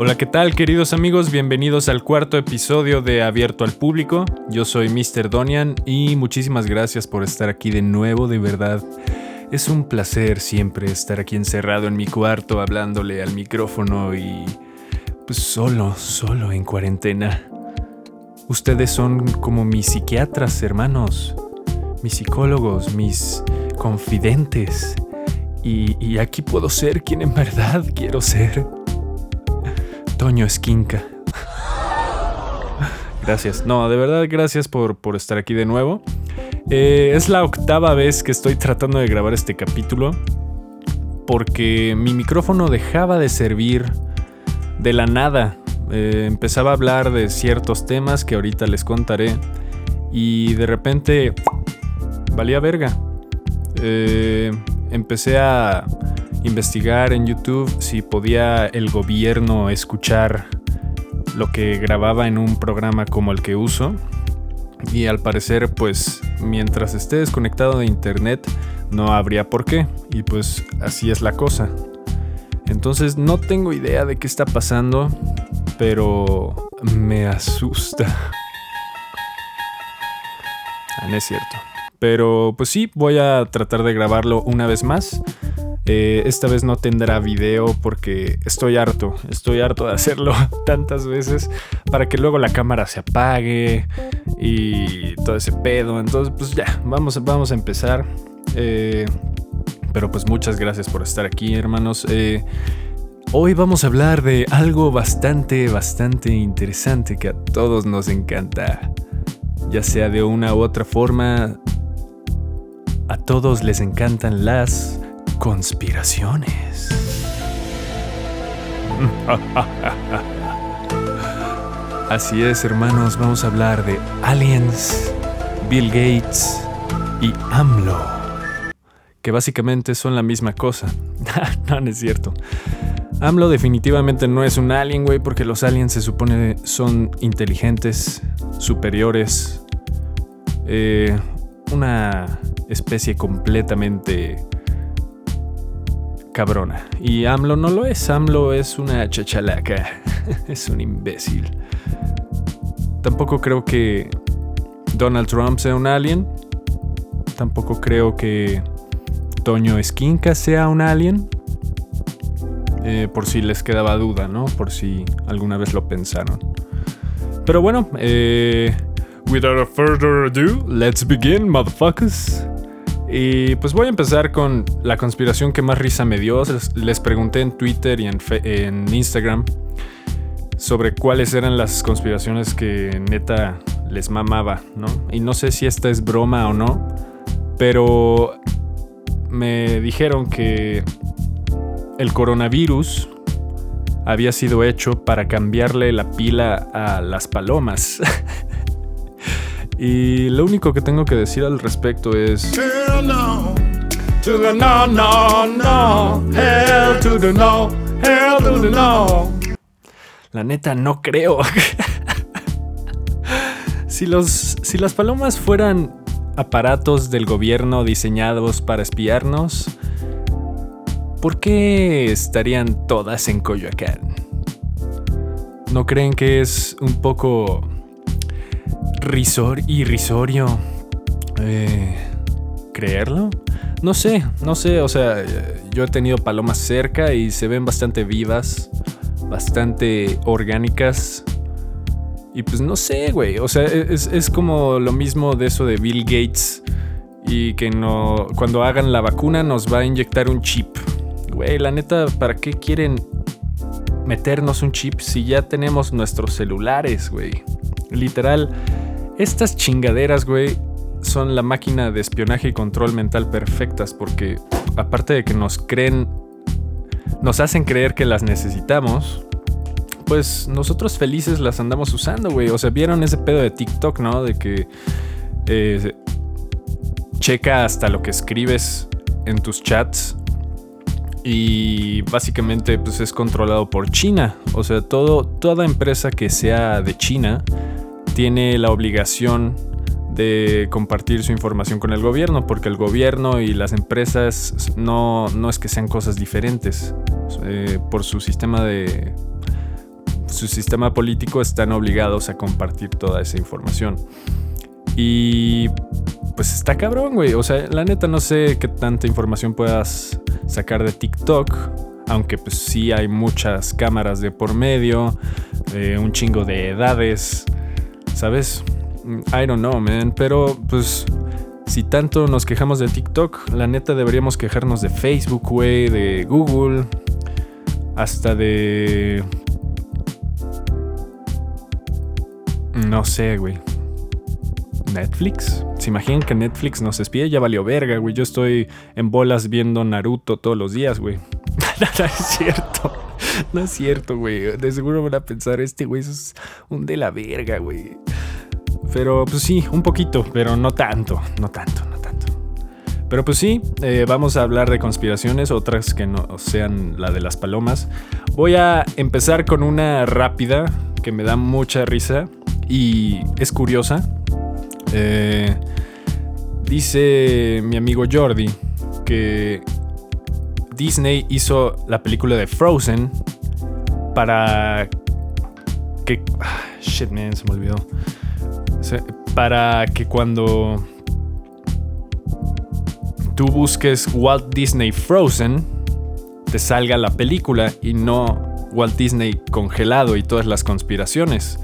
Hola, ¿qué tal queridos amigos? Bienvenidos al cuarto episodio de Abierto al Público. Yo soy Mr. Donian y muchísimas gracias por estar aquí de nuevo, de verdad. Es un placer siempre estar aquí encerrado en mi cuarto hablándole al micrófono y pues solo, solo en cuarentena. Ustedes son como mis psiquiatras, hermanos, mis psicólogos, mis confidentes. Y, aquí puedo ser quien en verdad quiero ser. Toño Esquinca. Gracias. No, de verdad, gracias por, por estar aquí de nuevo. Eh, es la octava vez que estoy tratando de grabar este capítulo. Porque mi micrófono dejaba de servir de la nada. Eh, empezaba a hablar de ciertos temas que ahorita les contaré. Y de repente valía verga. Eh, empecé a investigar en YouTube si podía el gobierno escuchar lo que grababa en un programa como el que uso. Y al parecer, pues mientras esté desconectado de internet, no habría por qué. Y pues así es la cosa. Entonces no tengo idea de qué está pasando, pero me asusta. Ah, no es cierto. Pero pues sí, voy a tratar de grabarlo una vez más. Eh, esta vez no tendrá video porque estoy harto, estoy harto de hacerlo tantas veces para que luego la cámara se apague y todo ese pedo. Entonces pues ya, vamos, vamos a empezar. Eh, pero pues muchas gracias por estar aquí hermanos. Eh, hoy vamos a hablar de algo bastante, bastante interesante que a todos nos encanta. Ya sea de una u otra forma, a todos les encantan las conspiraciones. Así es, hermanos, vamos a hablar de aliens, Bill Gates y AMLO, que básicamente son la misma cosa. no, no es cierto. AMLO definitivamente no es un alien, güey, porque los aliens se supone son inteligentes, superiores, eh, una especie completamente cabrona. Y AMLO no lo es, AMLO es una chachalaca, es un imbécil. Tampoco creo que Donald Trump sea un alien. Tampoco creo que Toño Esquinca sea un alien. Eh, por si les quedaba duda, ¿no? Por si alguna vez lo pensaron. Pero bueno, eh, without further ado, let's begin, motherfuckers. Y pues voy a empezar con la conspiración que más risa me dio. Les pregunté en Twitter y en, Instagram sobre cuáles eran las conspiraciones que neta les mamaba, ¿no? Y no sé si esta es broma o no, pero me dijeron que el coronavirus había sido hecho para cambiarle la pila a las palomas. Y lo único que tengo que decir al respecto es... La neta, no creo. si, los, si las palomas fueran aparatos del gobierno diseñados para espiarnos, ¿por qué estarían todas en Coyoacán? ¿No creen que es un poco risor irrisorio eh, creerlo. No sé, no sé, o sea, yo he tenido palomas cerca y se ven bastante vivas, bastante orgánicas. Y pues no sé, güey, o sea, es, es como lo mismo de eso de Bill Gates y que no, cuando hagan la vacuna nos va a inyectar un chip. Güey, la neta, ¿para qué quieren meternos un chip si ya tenemos nuestros celulares, güey? Literal, estas chingaderas, güey, son la máquina de espionaje y control mental perfectas porque aparte de que nos creen, nos hacen creer que las necesitamos, pues nosotros felices las andamos usando, güey. O sea, vieron ese pedo de TikTok, ¿no? De que eh, checa hasta lo que escribes en tus chats y básicamente pues es controlado por China. O sea, todo, toda empresa que sea de China tiene la obligación de compartir su información con el gobierno, porque el gobierno y las empresas no, no es que sean cosas diferentes. Eh, por su sistema de su sistema político están obligados a compartir toda esa información. Y pues está cabrón, güey. O sea, la neta no sé qué tanta información puedas sacar de TikTok. Aunque pues sí hay muchas cámaras de por medio, eh, un chingo de edades, ¿sabes? I don't know, man. Pero pues si tanto nos quejamos de TikTok, la neta deberíamos quejarnos de Facebook, güey, de Google, hasta de... No sé, güey. Netflix. ¿Se imaginan que Netflix nos espía? Ya valió verga, güey. Yo estoy en bolas viendo Naruto todos los días, güey. no, es cierto. No es cierto, güey. De seguro van a pensar, este güey es un de la verga, güey. Pero pues sí, un poquito, pero no tanto, no tanto, no tanto. Pero pues sí, eh, vamos a hablar de conspiraciones, otras que no sean la de las palomas. Voy a empezar con una rápida que me da mucha risa y es curiosa. Eh, dice mi amigo Jordi que Disney hizo la película de Frozen para que... Ah, shit, man, se me olvidó. Para que cuando tú busques Walt Disney Frozen, te salga la película y no Walt Disney congelado y todas las conspiraciones.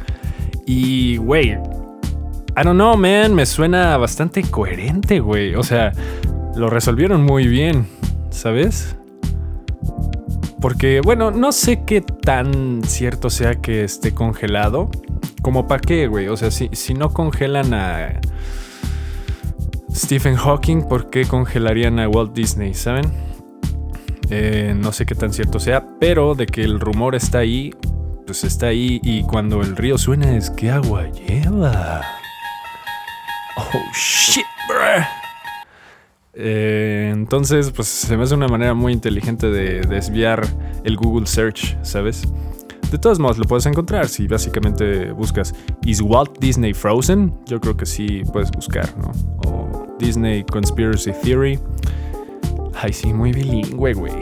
Y, güey, I don't know, man, me suena bastante coherente, güey. O sea, lo resolvieron muy bien, ¿sabes? Porque, bueno, no sé qué tan cierto sea que esté congelado. Como para qué, güey. O sea, si, si no congelan a Stephen Hawking, ¿por qué congelarían a Walt Disney? ¿Saben? Eh, no sé qué tan cierto sea, pero de que el rumor está ahí, pues está ahí. Y cuando el río suena es que agua lleva. Oh shit, bruh. Eh, entonces, pues se me hace una manera muy inteligente de desviar el Google Search, ¿sabes? De todos modos, lo puedes encontrar si básicamente buscas ¿Is Walt Disney Frozen? Yo creo que sí puedes buscar, ¿no? O Disney Conspiracy Theory. Ay, sí, muy bilingüe, güey.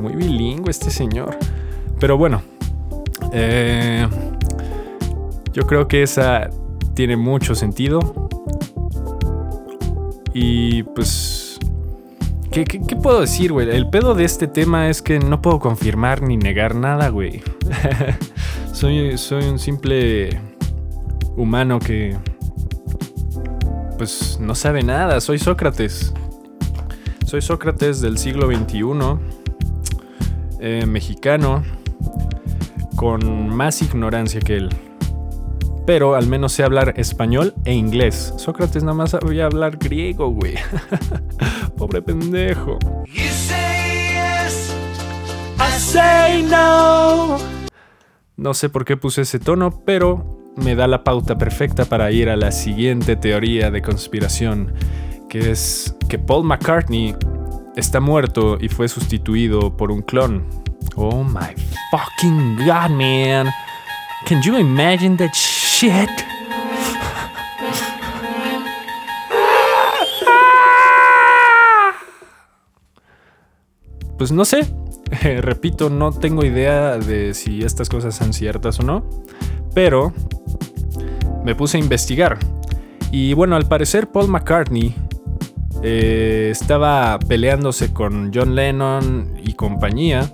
Muy bilingüe este señor. Pero bueno, eh, yo creo que esa tiene mucho sentido. Y pues ¿Qué, puedo decir, güey? El pedo de este tema es que no puedo confirmar ni negar nada, güey. soy, soy un simple humano que... Pues no sabe nada, soy Sócrates. Soy Sócrates del siglo XXI, eh, mexicano, con más ignorancia que él pero al menos sé hablar español e inglés. Sócrates nada más sabía hablar griego, güey. Pobre pendejo. no. No sé por qué puse ese tono, pero me da la pauta perfecta para ir a la siguiente teoría de conspiración, que es que Paul McCartney está muerto y fue sustituido por un clon. Oh my fucking god, man. Can you imagine that shit. Pues no sé, repito, no tengo idea de si estas cosas son ciertas o no, pero me puse a investigar. Y bueno, al parecer Paul McCartney eh, estaba peleándose con John Lennon y compañía.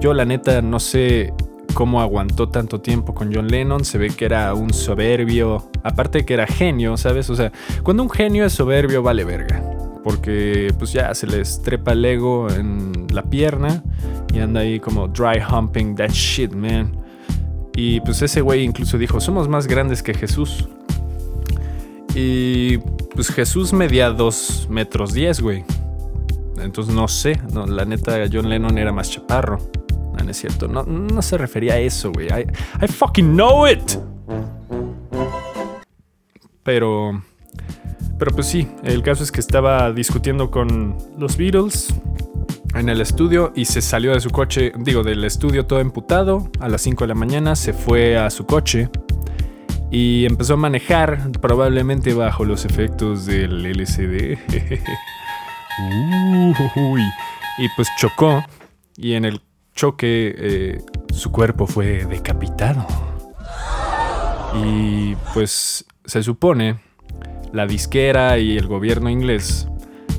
Yo la neta no sé cómo aguantó tanto tiempo con John Lennon. Se ve que era un soberbio, aparte que era genio, ¿sabes? O sea, cuando un genio es soberbio, vale verga. Porque pues ya se les trepa el ego en la pierna y anda ahí como dry humping that shit, man. Y pues ese güey incluso dijo, somos más grandes que Jesús. Y pues Jesús medía 2 metros 10, güey. Entonces no sé, no, la neta John Lennon era más chaparro no es cierto. No, se refería a eso, güey. I, fucking know it. Pero. Pero pues sí, el caso es que estaba discutiendo con los Beatles en el estudio y se salió de su coche, digo, del estudio todo emputado. A las 5 de la mañana se fue a su coche y empezó a manejar, probablemente bajo los efectos del LCD. Uy, y pues chocó y en el choque, eh, su cuerpo fue decapitado. Y pues se supone la disquera y el gobierno inglés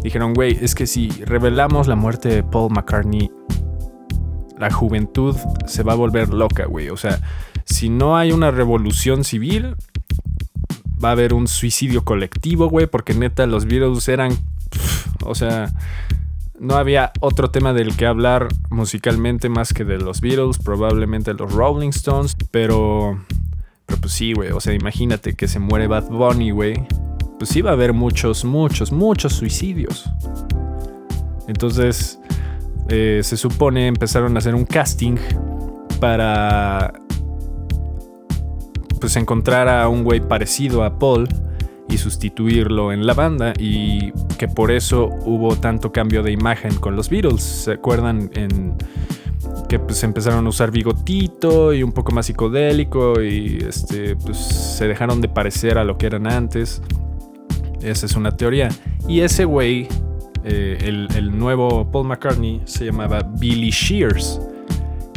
dijeron, güey, es que si revelamos la muerte de Paul McCartney, la juventud se va a volver loca, güey. O sea, si no hay una revolución civil, va a haber un suicidio colectivo, güey, porque neta los Beatles eran, o sea, no había otro tema del que hablar musicalmente más que de los Beatles, probablemente los Rolling Stones, pero, pero pues sí, güey, o sea, imagínate que se muere Bad Bunny, güey, pues va a haber muchos, muchos, muchos suicidios. Entonces, eh, se supone empezaron a hacer un casting para pues encontrar a un güey parecido a Paul y sustituirlo en la banda y que por eso hubo tanto cambio de imagen con los Beatles. ¿Se acuerdan en que pues empezaron a usar bigotito y un poco más psicodélico y este pues se dejaron de parecer a lo que eran antes? Esa es una teoría. Y ese güey, eh, el, el nuevo Paul McCartney, se llamaba Billy Shears.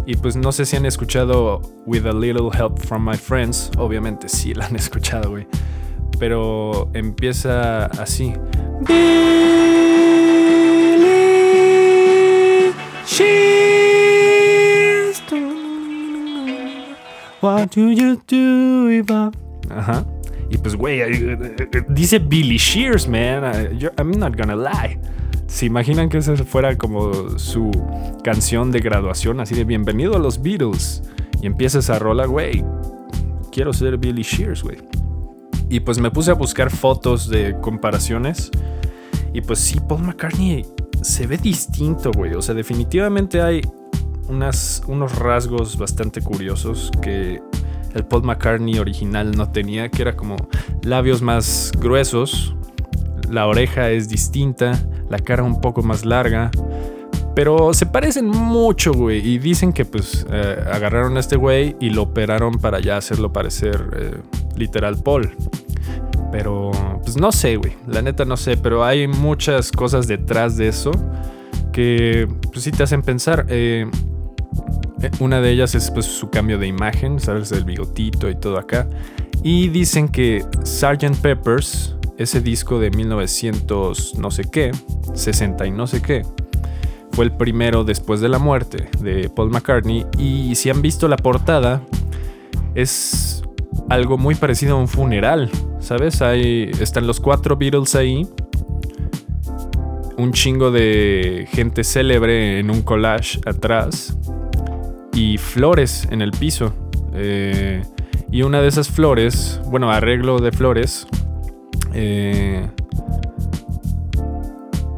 Y pues no sé si han escuchado With a Little Help from My Friends. Obviamente sí la han escuchado, güey. Pero empieza así. Billy Shears. What do you do if I... Ajá. Y pues, güey, dice Billy Shears, man. I'm not gonna lie. ¿Se imaginan que esa fuera como su canción de graduación? Así de bienvenido a los Beatles. Y empieza esa rola, güey. Quiero ser Billy Shears, güey. Y pues me puse a buscar fotos de comparaciones. Y pues sí, Paul McCartney se ve distinto, güey. O sea, definitivamente hay unas, unos rasgos bastante curiosos que el Paul McCartney original no tenía, que era como labios más gruesos, la oreja es distinta, la cara un poco más larga. Pero se parecen mucho, güey. Y dicen que pues eh, agarraron a este güey y lo operaron para ya hacerlo parecer eh, literal Paul. Pero pues no sé, güey. La neta no sé. Pero hay muchas cosas detrás de eso que pues sí te hacen pensar. Eh, una de ellas es pues su cambio de imagen, ¿sabes? El bigotito y todo acá. Y dicen que Sgt. Peppers ese disco de 1900 no sé qué, 60 y no sé qué, fue el primero después de la muerte de Paul McCartney y si han visto la portada es algo muy parecido a un funeral, ¿sabes? Ahí están los cuatro Beatles ahí, un chingo de gente célebre en un collage atrás y flores en el piso. Eh, y una de esas flores, bueno, arreglo de flores, eh,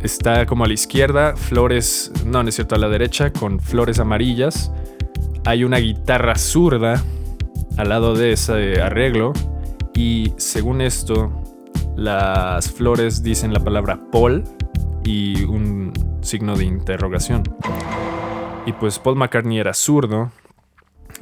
está como a la izquierda, flores, no, no es cierto, a la derecha, con flores amarillas. Hay una guitarra zurda al lado de ese arreglo. Y según esto, las flores dicen la palabra Paul y un signo de interrogación. Y pues Paul McCartney era zurdo.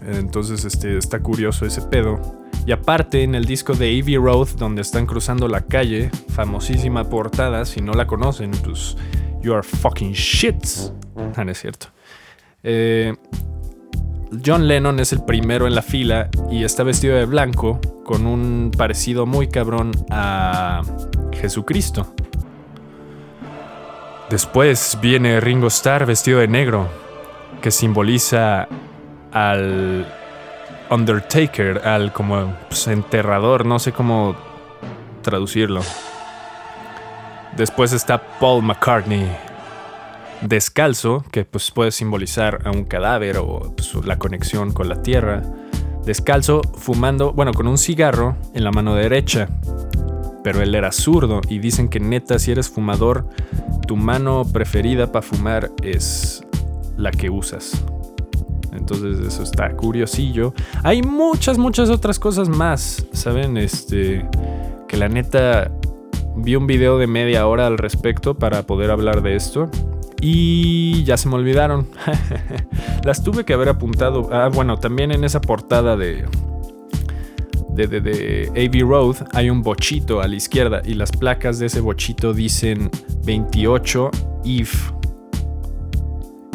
Entonces este, está curioso ese pedo. Y aparte, en el disco de Abbey Road, donde están cruzando la calle, famosísima portada, si no la conocen, pues you are fucking shits. Ah, no es cierto. Eh, John Lennon es el primero en la fila y está vestido de blanco con un parecido muy cabrón a Jesucristo. Después viene Ringo Starr vestido de negro, que simboliza al Undertaker, al como pues, enterrador, no sé cómo traducirlo. Después está Paul McCartney, descalzo, que pues puede simbolizar a un cadáver o pues, la conexión con la tierra. Descalzo, fumando, bueno, con un cigarro en la mano derecha. Pero él era zurdo y dicen que neta, si eres fumador, tu mano preferida para fumar es la que usas. Entonces eso está curiosillo. Hay muchas, muchas otras cosas más, ¿saben? Este, que la neta vi un video de media hora al respecto para poder hablar de esto. Y ya se me olvidaron. Las tuve que haber apuntado. Ah, bueno, también en esa portada de, de, de, de AV Road hay un bochito a la izquierda y las placas de ese bochito dicen 28 IF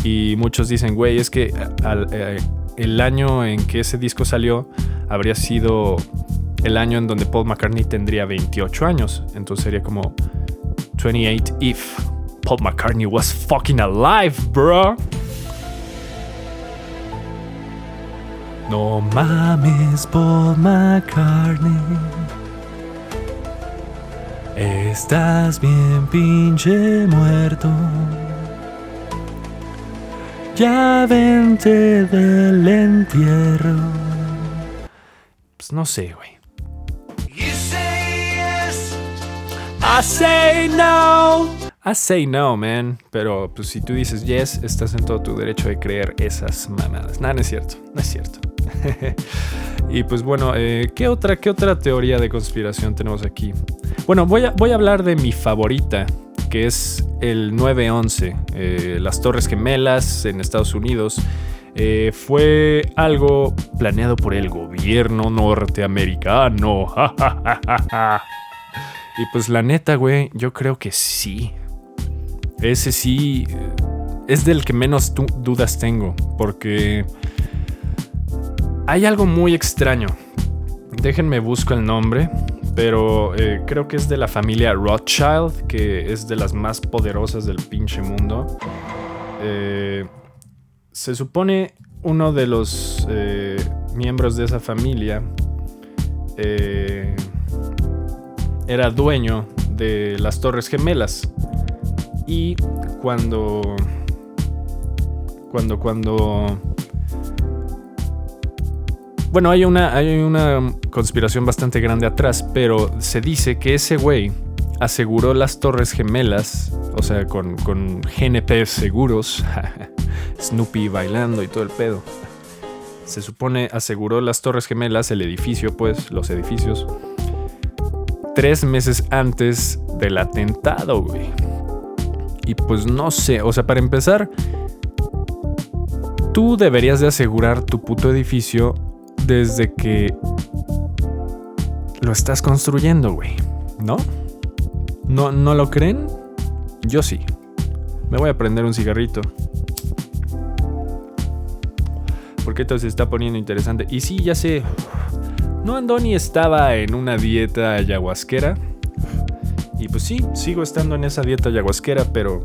y muchos dicen, güey, es que eh, el año en que ese disco salió habría sido el año en donde Paul McCartney tendría 28 años. Entonces sería como 28 if Paul McCartney was fucking alive, bro. No mames, Paul McCartney. Estás bien pinche muerto. Ya vente del entierro. Pues no sé, güey. I say no. I say no, man. Pero pues si tú dices yes, estás en todo tu derecho de creer esas mamadas. No, no es cierto. No es cierto. y pues bueno, eh, ¿qué, otra, ¿qué otra teoría de conspiración tenemos aquí? Bueno, voy a, voy a hablar de mi favorita, que es el 9-11, eh, las Torres Gemelas en Estados Unidos. Eh, fue algo planeado por el gobierno norteamericano. y pues la neta, güey, yo creo que sí. Ese sí es del que menos dudas tengo, porque hay algo muy extraño. Déjenme busco el nombre, pero eh, creo que es de la familia Rothschild, que es de las más poderosas del pinche mundo. Eh, se supone uno de los eh, miembros de esa familia era dueño de las Torres Gemelas. Y cuando. Cuando, cuando bueno, hay una, hay una conspiración bastante grande atrás, pero se dice que ese güey aseguró las Torres Gemelas, o sea, con, con GNP seguros, Snoopy bailando y todo el pedo. Se supone aseguró las Torres Gemelas, el edificio, pues, los edificios, tres meses antes del atentado, güey. Y pues no sé, o sea, para empezar, tú deberías de asegurar tu puto edificio desde que lo estás construyendo, güey. ¿No? ¿No, ¿No lo creen? Yo sí. Me voy a prender un cigarrito. Porque esto se está poniendo interesante. Y sí, ya sé. No Andoni estaba en una dieta ayahuasquera. Y pues sí, sigo estando en esa dieta ayahuasquera, pero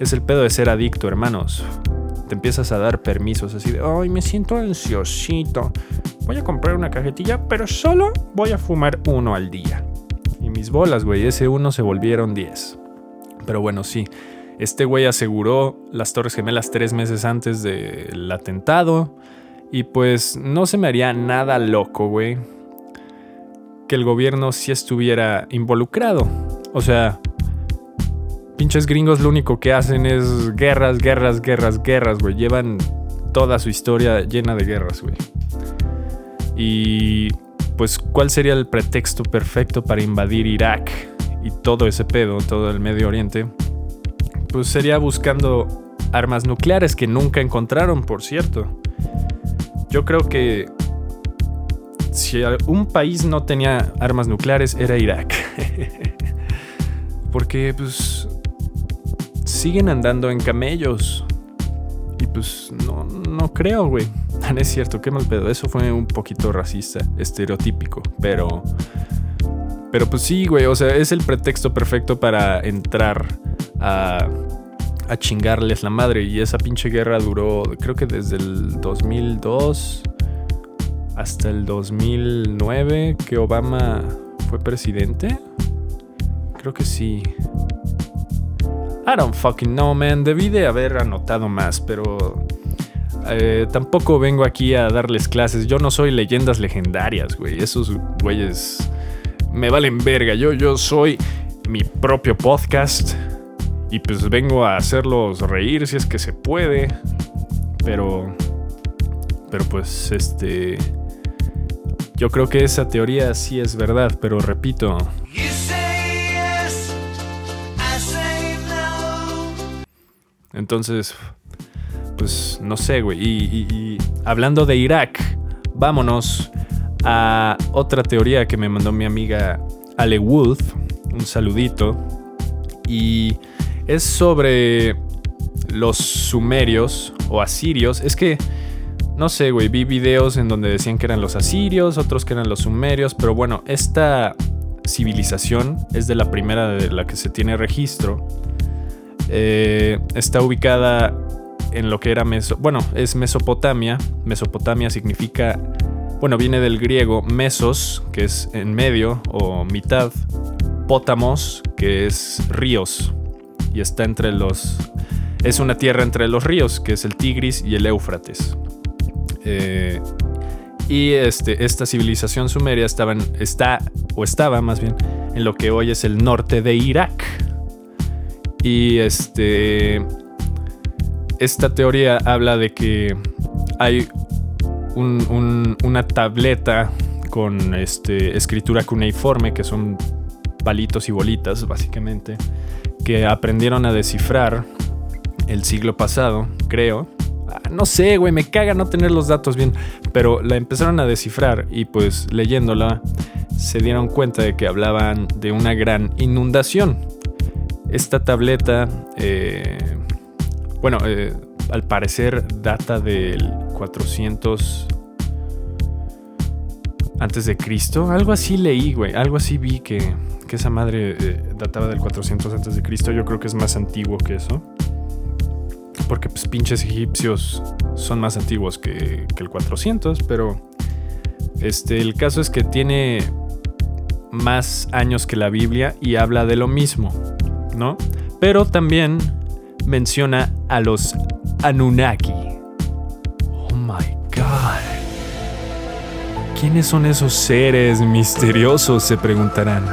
es el pedo de ser adicto, hermanos te empiezas a dar permisos así de, ay, me siento ansiosito. Voy a comprar una cajetilla, pero solo voy a fumar uno al día. Y mis bolas, güey, ese uno se volvieron 10. Pero bueno, sí. Este güey aseguró las Torres Gemelas tres meses antes del atentado. Y pues no se me haría nada loco, güey. Que el gobierno sí estuviera involucrado. O sea, Pinches gringos lo único que hacen es guerras, guerras, guerras, guerras, güey. Llevan toda su historia llena de guerras, güey. Y pues, ¿cuál sería el pretexto perfecto para invadir Irak y todo ese pedo, todo el Medio Oriente? Pues sería buscando armas nucleares que nunca encontraron, por cierto. Yo creo que si un país no tenía armas nucleares era Irak. Porque pues siguen andando en camellos. Y pues no, no creo, güey. No es cierto, qué mal pedo. Eso fue un poquito racista, estereotípico. Pero. Pero pues sí, güey. O sea, es el pretexto perfecto para entrar a. a chingarles la madre. Y esa pinche guerra duró, creo que desde el 2002 hasta el 2009 que Obama fue presidente. Creo que sí. I don't fucking know, man. Debí de haber anotado más, pero eh, tampoco vengo aquí a darles clases. Yo no soy leyendas legendarias, güey. Esos güeyes me valen verga. Yo, yo soy mi propio podcast. Y pues vengo a hacerlos reír si es que se puede. Pero. Pero pues este. Yo creo que esa teoría sí es verdad, pero repito. Entonces, pues no sé, güey. Y, hablando de Irak, vámonos a otra teoría que me mandó mi amiga Ale Wolf. Un saludito. Y es sobre los sumerios o asirios. Es que no sé, güey, vi videos en donde decían que eran los asirios, otros que eran los sumerios, pero bueno, esta civilización es de la primera de la que se tiene registro. Eh, está ubicada en lo que era bueno, es Mesopotamia. Mesopotamia significa, bueno, viene del griego mesos, que es en medio o mitad, pótamos, que es ríos, y está entre los, es una tierra entre los ríos, que es el Tigris y el Éufrates. Eh, y este, esta civilización sumeria estaban, está, o estaba más bien, en lo que hoy es el norte de Irak. Y este. Esta teoría habla de que hay una tableta con este, escritura cuneiforme, que son palitos y bolitas, básicamente, que aprendieron a descifrar el siglo pasado, creo, no sé, güey, me caga no tener los datos bien. Pero la empezaron a descifrar y pues leyéndola se dieron cuenta de que hablaban de una gran inundación. Esta tableta, eh, bueno, eh, al parecer data del 400 antes de Cristo. Algo así leí, güey. Algo así vi que, que esa madre eh, databa del 400 antes de Cristo. Yo creo que es más antiguo que eso porque pues pinches egipcios son más antiguos que, el 400, pero este, el caso es que tiene más años que la Biblia y habla de lo mismo, Pero también menciona a los Anunnaki. Oh my god. ¿Quiénes son esos seres misteriosos? Se preguntarán.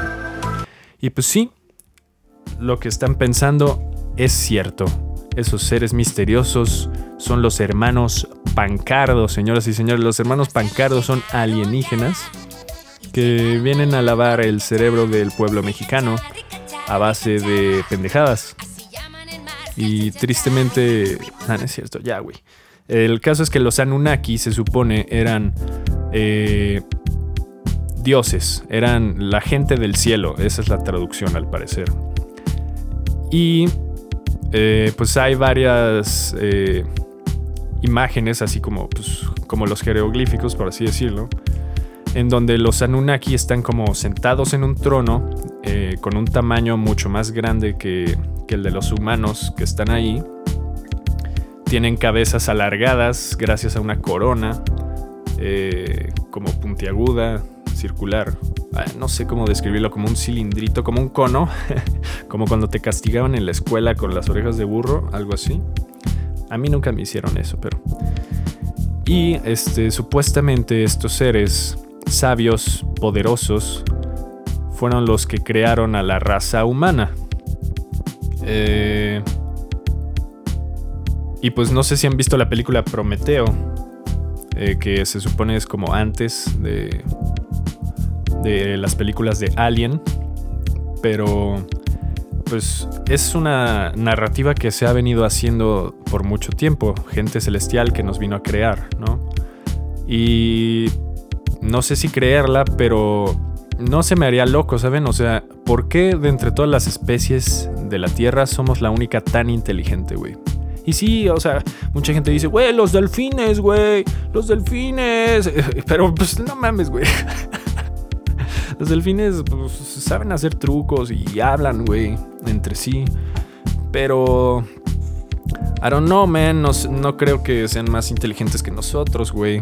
Y pues sí, lo que están pensando es cierto. Esos seres misteriosos son los hermanos Pancardo, señoras y señores. Los hermanos Pancardo son alienígenas que vienen a lavar el cerebro del pueblo mexicano a base de pendejadas. Y tristemente... Ah, no es cierto, ya, güey. El caso es que los Anunnaki se supone eran eh, dioses, eran la gente del cielo, esa es la traducción al parecer. Y eh, pues hay varias eh, imágenes, así como, pues, como los jeroglíficos, por así decirlo, en donde los Anunnaki están como sentados en un trono eh, con un tamaño mucho más grande que, el de los humanos que están ahí. Tienen cabezas alargadas gracias a una corona, como puntiaguda, circular. Ah, no sé cómo describirlo, como un cilindrito, como un cono, como cuando te castigaban en la escuela con las orejas de burro, algo así. A mí nunca me hicieron eso, pero... Y este, supuestamente estos seres sabios, poderosos, fueron los que crearon a la raza humana. Eh, y pues no sé si han visto la película Prometeo, eh, que se supone es como antes de, de las películas de Alien, pero pues es una narrativa que se ha venido haciendo por mucho tiempo, gente celestial que nos vino a crear, ¿no? Y no sé si creerla, pero no se me haría loco, ¿saben? O sea, ¿por qué de entre todas las especies de la Tierra somos la única tan inteligente, güey? Y sí, o sea, mucha gente dice, güey, los delfines, güey, los delfines. Pero pues no mames, güey. Los delfines pues, saben hacer trucos y hablan, güey, entre sí. Pero... I don't know, man. No, no creo que sean más inteligentes que nosotros, güey.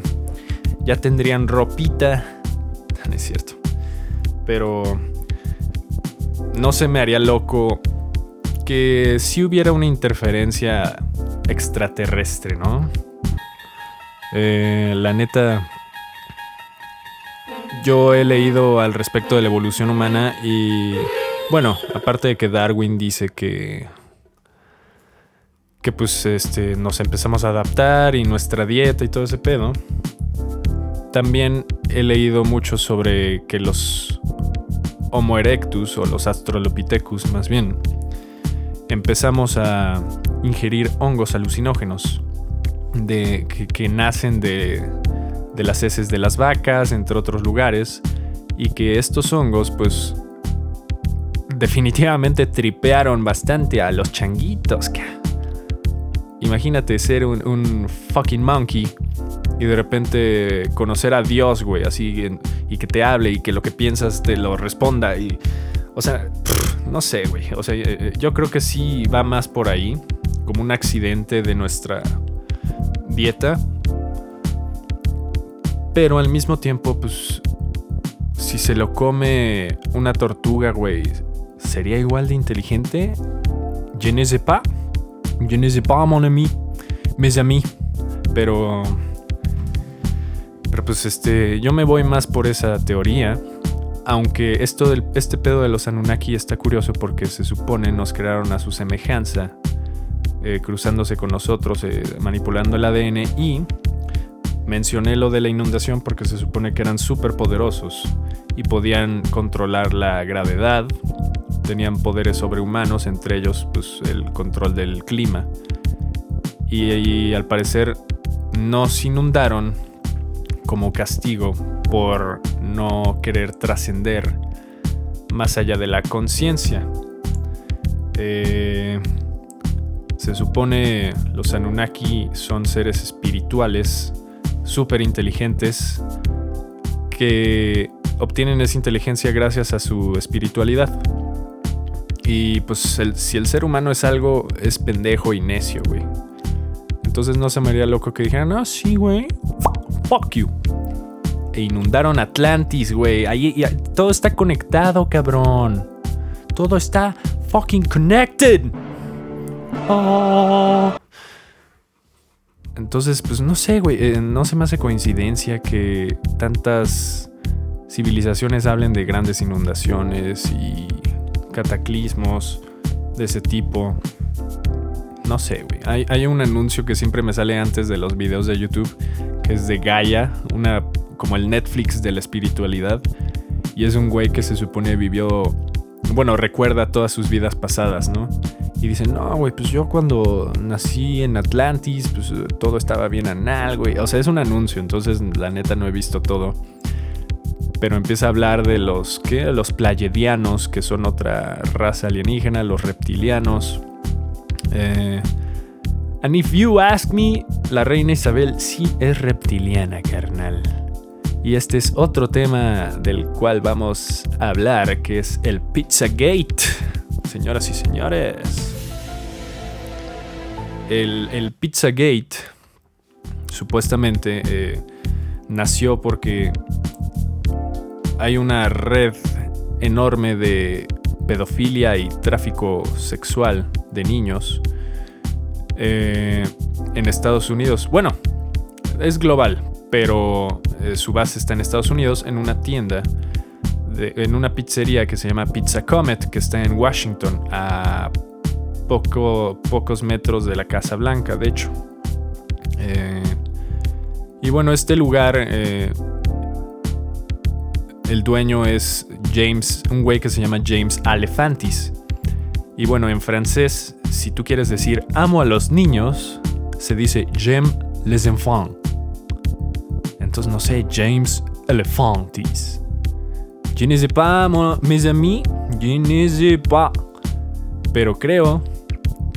Ya tendrían ropita. No es cierto. Pero... No se me haría loco que si hubiera una interferencia extraterrestre, ¿no? Eh, la neta, yo he leído al respecto de la evolución humana y bueno, aparte de que Darwin dice que que pues este nos empezamos a adaptar y nuestra dieta y todo ese pedo. También he leído mucho sobre que los Homo erectus o los Australopithecus más bien empezamos a ingerir hongos alucinógenos de que nacen de de las heces de las vacas, entre otros lugares, y que estos hongos pues definitivamente tripearon bastante a los changuitos. Imagínate ser un, fucking monkey y de repente conocer a Dios, güey, así, y que te hable y que lo que piensas te lo responda. Y, o sea, no sé, güey. O sea, eh, eh, yo creo que sí va más por ahí, como un accidente de nuestra dieta. Pero al mismo tiempo, pues, si se lo come una tortuga, güey, ¿sería igual de inteligente? Je ne sais pas. Je ne sais pas, mon ami. Mes amis. Pero. Pero pues este. Yo me voy más por esa teoría. Aunque esto del, este pedo de los Anunnaki está curioso porque se supone nos crearon a su semejanza, eh, cruzándose con nosotros, eh, manipulando el ADN y mencioné lo de la inundación porque se supone que eran súper poderosos y podían controlar la gravedad, tenían poderes sobrehumanos, entre ellos pues, el control del clima. Y, al parecer nos inundaron como castigo por no querer trascender más allá de la conciencia. Eh, se supone los Anunnaki son seres espirituales súper inteligentes que obtienen esa inteligencia gracias a su espiritualidad. Y pues si el ser humano es algo, es pendejo y necio, güey. Entonces no se me haría loco que dijeran, ah, sí, güey, fuck you. E inundaron Atlantis, güey. Ahí todo está conectado, cabrón. Todo está fucking connected. Oh. Entonces, pues no sé, güey. Eh, no se me hace coincidencia que tantas civilizaciones hablen de grandes inundaciones y cataclismos de ese tipo. No sé, güey. Hay, un anuncio que siempre me sale antes de los videos de YouTube, que es de Gaia, una como el Netflix de la espiritualidad. Y es un güey que se supone vivió, bueno, recuerda todas sus vidas pasadas, ¿no? Y dicen, no, güey, pues yo cuando nací en Atlantis, pues todo estaba bien anal, güey. O sea, es un anuncio, entonces la neta no he visto todo pero empieza a hablar de los, ¿qué? Los playedianos, que son otra raza alienígena, los reptilianos. Eh, and if you ask me, la reina Isabel sí es reptiliana, carnal. Y este es otro tema del cual vamos a hablar, que es el Pizzagate. Señoras y señores. El, Pizzagate supuestamente eh, nació porque hay una red enorme de pedofilia y tráfico sexual de niños eh, en Estados Unidos. Bueno, es global, pero eh, su base está en Estados Unidos, en una tienda, en una pizzería que se llama Pizza Comet, que está en Washington, a poco, pocos metros de la Casa Blanca, de hecho. Eh, y bueno, este lugar el dueño es James, un güey que se llama James Alefantis. Y bueno, en francés, si tú quieres decir amo a los niños, se dice j'aime les enfants. Entonces no sé, James Alefantis. Je ne sais pas, mes amis, je ne sais pas. Pero creo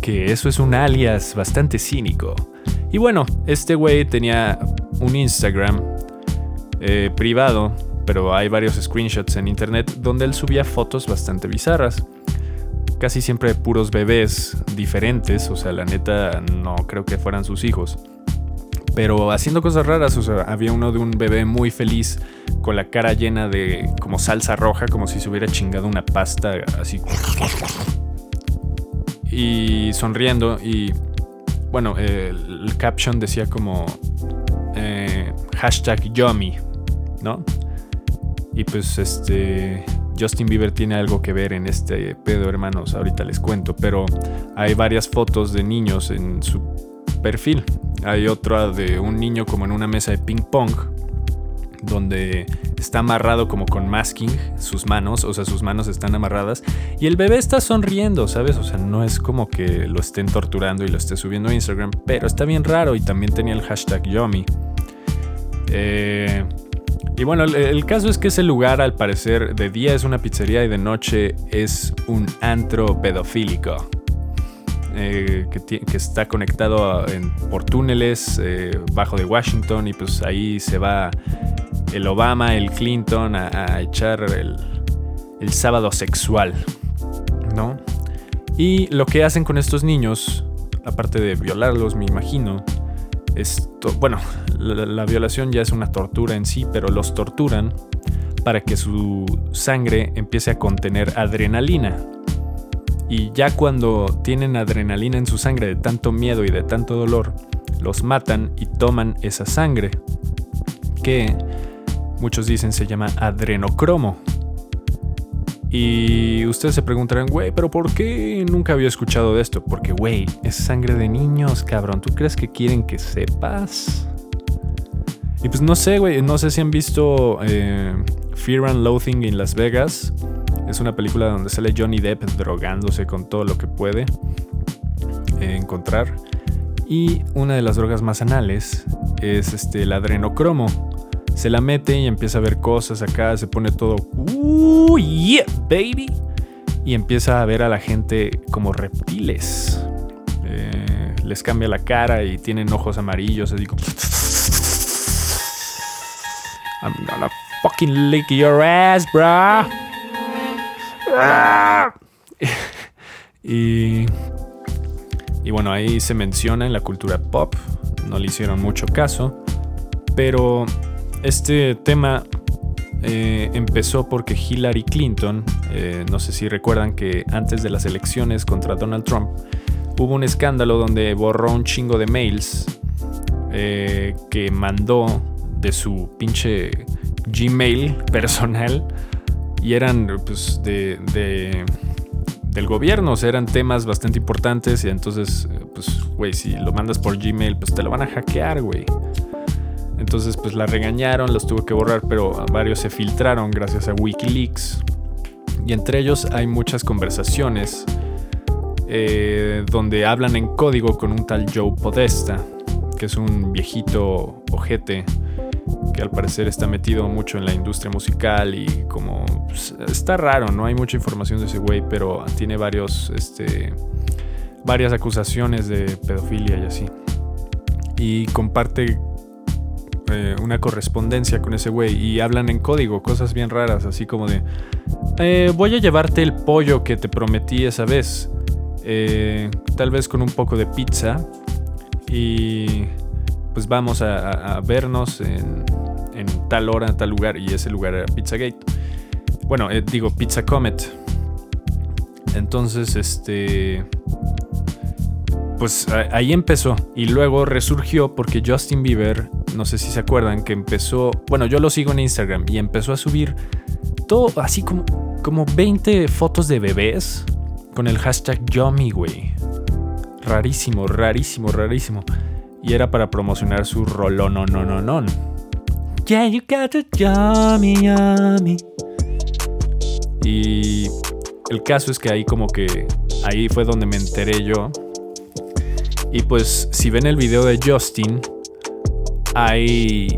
que eso es un alias bastante cínico. Y bueno, este güey tenía un Instagram eh, privado pero hay varios screenshots en internet donde él subía fotos bastante bizarras. Casi siempre puros bebés diferentes, o sea, la neta no creo que fueran sus hijos. Pero haciendo cosas raras, o sea, había uno de un bebé muy feliz con la cara llena de como salsa roja, como si se hubiera chingado una pasta así. Y sonriendo y bueno, el, caption decía como eh, hashtag Yummy, ¿no? Y pues este Justin Bieber tiene algo que ver en este pedo, hermanos, ahorita les cuento, pero hay varias fotos de niños en su perfil. Hay otra de un niño como en una mesa de ping pong donde está amarrado como con masking sus manos, o sea, sus manos están amarradas y el bebé está sonriendo, ¿sabes? O sea, no es como que lo estén torturando y lo esté subiendo a Instagram, pero está bien raro y también tenía el hashtag Yomi. Eh, y bueno, el, caso es que ese lugar al parecer de día es una pizzería y de noche es un antro pedofílico. eh, que, está conectado por túneles eh, bajo de Washington y pues ahí se va el Obama, el Clinton a, echar el, el, sábado sexual, ¿no? Y lo que hacen con estos niños, aparte de violarlos, me imagino, bueno, la violación ya es una tortura en sí, pero los torturan para que su sangre empiece a contener adrenalina. Y ya cuando tienen adrenalina en su sangre de tanto miedo y de tanto dolor, los matan y toman esa sangre, que muchos dicen se llama adrenocromo. Y ustedes se preguntarán, güey, pero ¿por qué nunca había escuchado de esto? Porque, güey, es sangre de niños, cabrón. ¿Tú crees que quieren que sepas? Y pues no sé, güey, no sé si han visto eh, Fear and Loathing in Las Vegas. Es una película donde sale Johnny Depp drogándose con todo lo que puede eh, encontrar. Y una de las drogas más anales es este, el adrenocromo. Se la mete y empieza a ver cosas acá, se pone todo, ¡Uh, yeah, baby! Y empieza a ver a la gente como reptiles. Eh, les cambia la cara y tienen ojos amarillos, así como... I'm gonna fucking lick your ass, bro. y, y bueno, ahí se menciona en la cultura pop. No le hicieron mucho caso. Pero este tema eh, empezó porque Hillary Clinton, eh, no sé si recuerdan que antes de las elecciones contra Donald Trump, hubo un escándalo donde borró un chingo de mails eh, que mandó de su pinche Gmail personal y eran pues de, del gobierno, o sea, eran temas bastante importantes y entonces pues güey, si lo mandas por Gmail pues te lo van a hackear, güey. Entonces pues la regañaron, los tuvo que borrar, pero varios se filtraron gracias a Wikileaks. Y entre ellos hay muchas conversaciones eh, donde hablan en código con un tal Joe Podesta, que es un viejito ojete que al parecer está metido mucho en la industria musical y como pues, está raro, no hay mucha información de ese güey, pero tiene varios, este, varias acusaciones de pedofilia y así. Y comparte eh, una correspondencia con ese güey y hablan en código, cosas bien raras, así como de, eh, voy a llevarte el pollo que te prometí esa vez, eh, tal vez con un poco de pizza y pues vamos a, vernos en, tal hora, en tal lugar, y ese lugar era Pizzagate. Bueno, digo Pizza Comet. Entonces, este. Pues ahí empezó. Y luego resurgió porque Justin Bieber, no sé si se acuerdan, que empezó. Bueno, yo lo sigo en Instagram y empezó a subir todo así como, como 20 fotos de bebés con el hashtag Yummy, güey. Rarísimo, rarísimo, rarísimo y era para promocionar su rolón no no no no. Yeah, you got to yummy, yummy. Y el caso es que ahí como que ahí fue donde me enteré yo. Y pues si ven el video de Justin, hay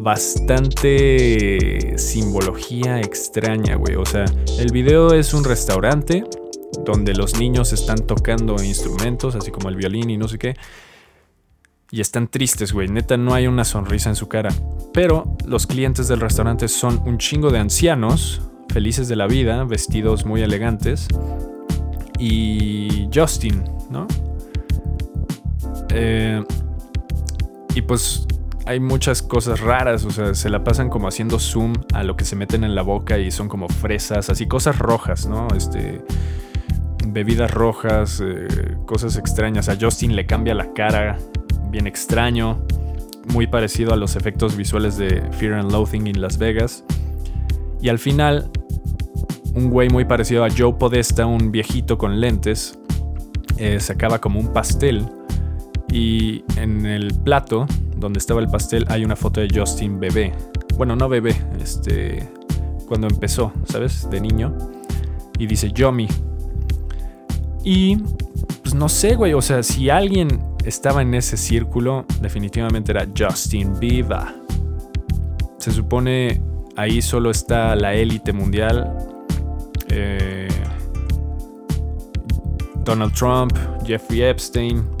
bastante simbología extraña, güey. O sea, el video es un restaurante donde los niños están tocando instrumentos, así como el violín y no sé qué. Y están tristes, güey. Neta, no hay una sonrisa en su cara. Pero los clientes del restaurante son un chingo de ancianos, felices de la vida, vestidos muy elegantes. Y Justin, ¿no? Eh, y pues hay muchas cosas raras, o sea, se la pasan como haciendo zoom a lo que se meten en la boca y son como fresas, así cosas rojas, ¿no? Este bebidas rojas, eh, cosas extrañas. A Justin le cambia la cara, bien extraño, muy parecido a los efectos visuales de Fear and Loathing en Las Vegas. Y al final, un güey muy parecido a Joe Podesta, un viejito con lentes, eh, sacaba como un pastel. Y en el plato donde estaba el pastel hay una foto de Justin bebé. Bueno, no bebé, este. Cuando empezó, ¿sabes? De niño. Y dice Yomi, y pues no sé, güey, o sea, si alguien estaba en ese círculo, definitivamente era Justin Bieber. Se supone ahí solo está la élite mundial. Eh, Donald Trump, Jeffrey Epstein.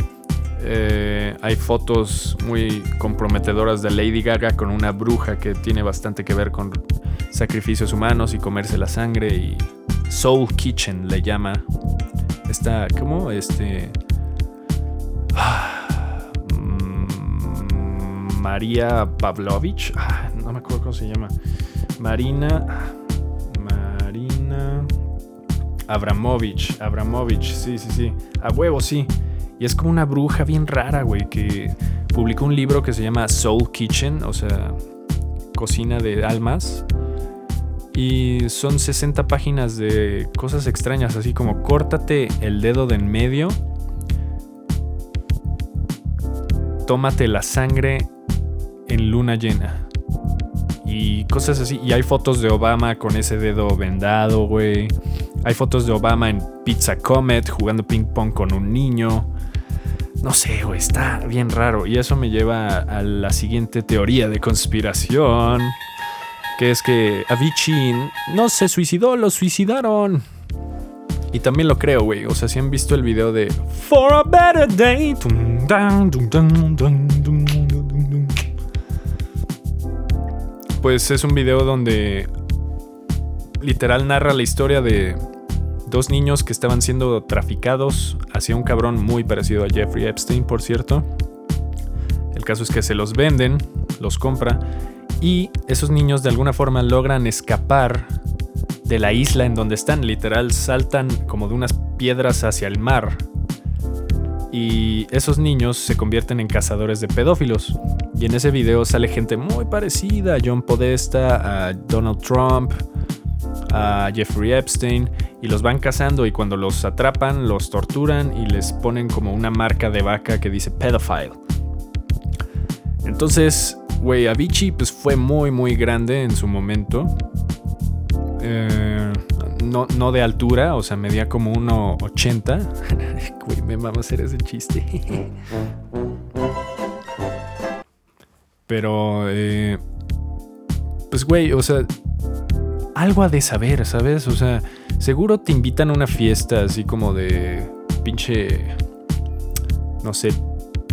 Eh, hay fotos muy comprometedoras de Lady Gaga con una bruja que tiene bastante que ver con sacrificios humanos y comerse la sangre y Soul Kitchen le llama. Está, ¿cómo? Este... Mm, María Pavlovich. Ah, no me acuerdo cómo se llama. Marina. Marina. Abramovich. Abramovich. Sí, sí, sí. A huevo, sí. Y es como una bruja bien rara, güey, que publicó un libro que se llama Soul Kitchen, o sea, cocina de almas. Y son 60 páginas de cosas extrañas, así como córtate el dedo de en medio, tómate la sangre en luna llena. Y cosas así. Y hay fotos de Obama con ese dedo vendado, güey. Hay fotos de Obama en Pizza Comet jugando ping pong con un niño. No sé, güey, está bien raro. Y eso me lleva a la siguiente teoría de conspiración que es que Avicii no se suicidó, lo suicidaron. Y también lo creo, güey. O sea, si han visto el video de For a Better Day. Pues es un video donde literal narra la historia de dos niños que estaban siendo traficados hacia un cabrón muy parecido a Jeffrey Epstein, por cierto. El caso es que se los venden, los compra y esos niños de alguna forma logran escapar de la isla en donde están. Literal, saltan como de unas piedras hacia el mar. Y esos niños se convierten en cazadores de pedófilos. Y en ese video sale gente muy parecida a John Podesta, a Donald Trump, a Jeffrey Epstein. Y los van cazando y cuando los atrapan, los torturan y les ponen como una marca de vaca que dice pedophile. Entonces, Güey, Avicii pues fue muy muy grande en su momento. Eh, no, no, de altura, o sea, medía como 1,80. Güey, me vamos a hacer ese chiste. Pero, eh, pues, güey, o sea, algo ha de saber, ¿sabes? O sea, seguro te invitan a una fiesta así como de pinche, no sé,